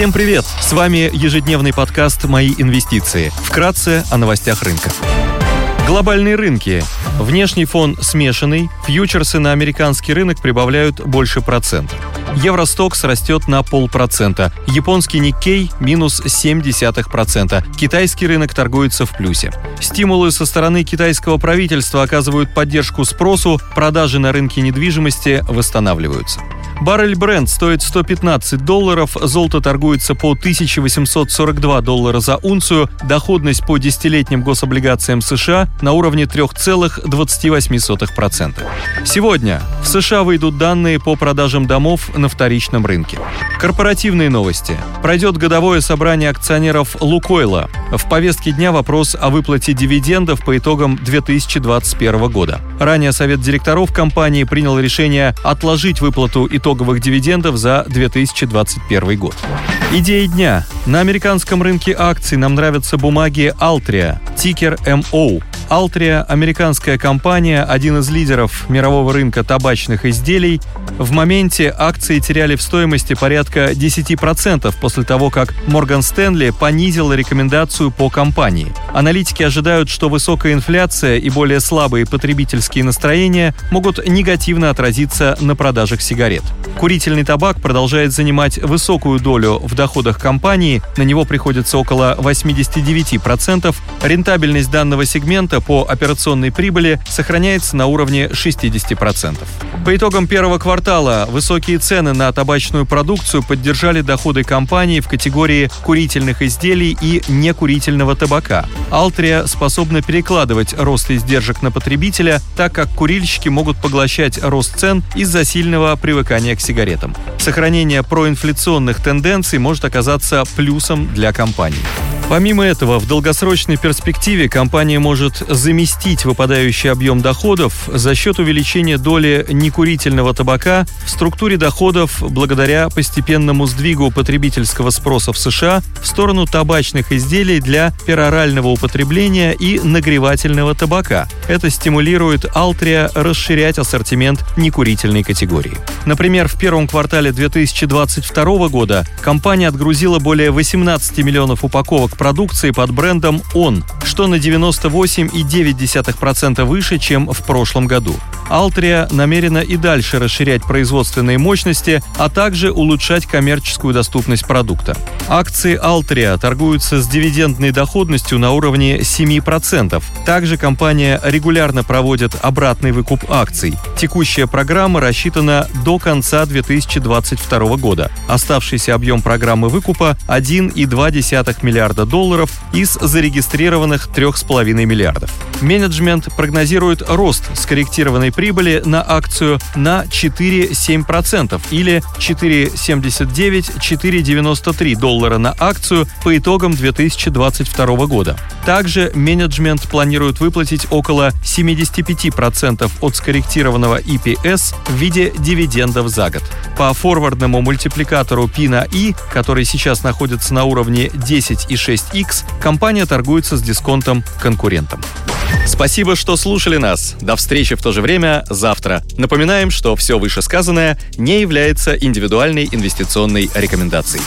Всем привет! С вами ежедневный подкаст «Мои инвестиции». Вкратце о новостях рынка. Глобальные рынки. Внешний фон смешанный, фьючерсы на американский рынок прибавляют больше процента. Евростокс растет на полпроцента, японский Никкей – минус 0,7%, китайский рынок торгуется в плюсе. Стимулы со стороны китайского правительства оказывают поддержку спросу, продажи на рынке недвижимости восстанавливаются. Баррель бренд стоит 115 долларов, золото торгуется по 1842 доллара за унцию, доходность по десятилетним гособлигациям США на уровне 3,28%. Сегодня в США выйдут данные по продажам домов на вторичном рынке. Корпоративные новости. Пройдет годовое собрание акционеров «Лукойла». В повестке дня вопрос о выплате дивидендов по итогам 2021 года. Ранее Совет директоров компании принял решение отложить выплату итоговых дивидендов за 2021 год. Идеи дня. На американском рынке акций нам нравятся бумаги Altria, тикер MO. Altria – американская компания, один из лидеров мирового рынка табачных изделий. В моменте акции теряли в стоимости порядка 10% после того, как Morgan Stanley понизила рекомендацию по компании. Аналитики ожидают, что высокая инфляция и более слабые потребительские настроения могут негативно отразиться на продажах сигарет. Курительный табак продолжает занимать высокую долю в доходах компании, на него приходится около 89%. Рентабельность данного сегмента по операционной прибыли сохраняется на уровне 60%. По итогам первого квартала высокие цены на табачную продукцию поддержали доходы компании в категории курительных изделий и некурительного табака. Altriа способна перекладывать рост издержек на потребителя, так как курильщики могут поглощать рост цен из-за сильного привыкания к сигаретам. Сохранение проинфляционных тенденций может оказаться плюсом для компании. Помимо этого, в долгосрочной перспективе компания может заместить выпадающий объем доходов за счет увеличения доли некурительного табака в структуре доходов благодаря постепенному сдвигу потребительского спроса в США в сторону табачных изделий для перорального употребления и нагревательного табака. Это стимулирует Altria расширять ассортимент некурительной категории. Например, в первом квартале 2022 года компания отгрузила более 18 миллионов упаковок продукции под брендом «Он», что на 98,9% выше, чем в прошлом году. Altria намерена и дальше расширять производственные мощности, а также улучшать коммерческую доступность продукта. Акции Altria торгуются с дивидендной доходностью на уровне 7%. Также компания регулярно проводит обратный выкуп акций. Текущая программа рассчитана до конца 2022 года. Оставшийся объем программы выкупа 1,2 миллиарда долларов из зарегистрированных 3,5 миллиардов. Менеджмент прогнозирует рост скорректированной прибыли на акцию на 4,7% или 4,79-4,93 доллара на акцию по итогам 2022 года. Также менеджмент планирует выплатить около 75% от скорректированного EPS в виде дивидендов за год. По форвардному мультипликатору P на I, который сейчас находится на уровне 10,6x, компания торгуется с дисконтом конкурентам. Спасибо, что слушали нас. До встречи в то же время завтра. Напоминаем, что все вышесказанное не является индивидуальной инвестиционной рекомендацией.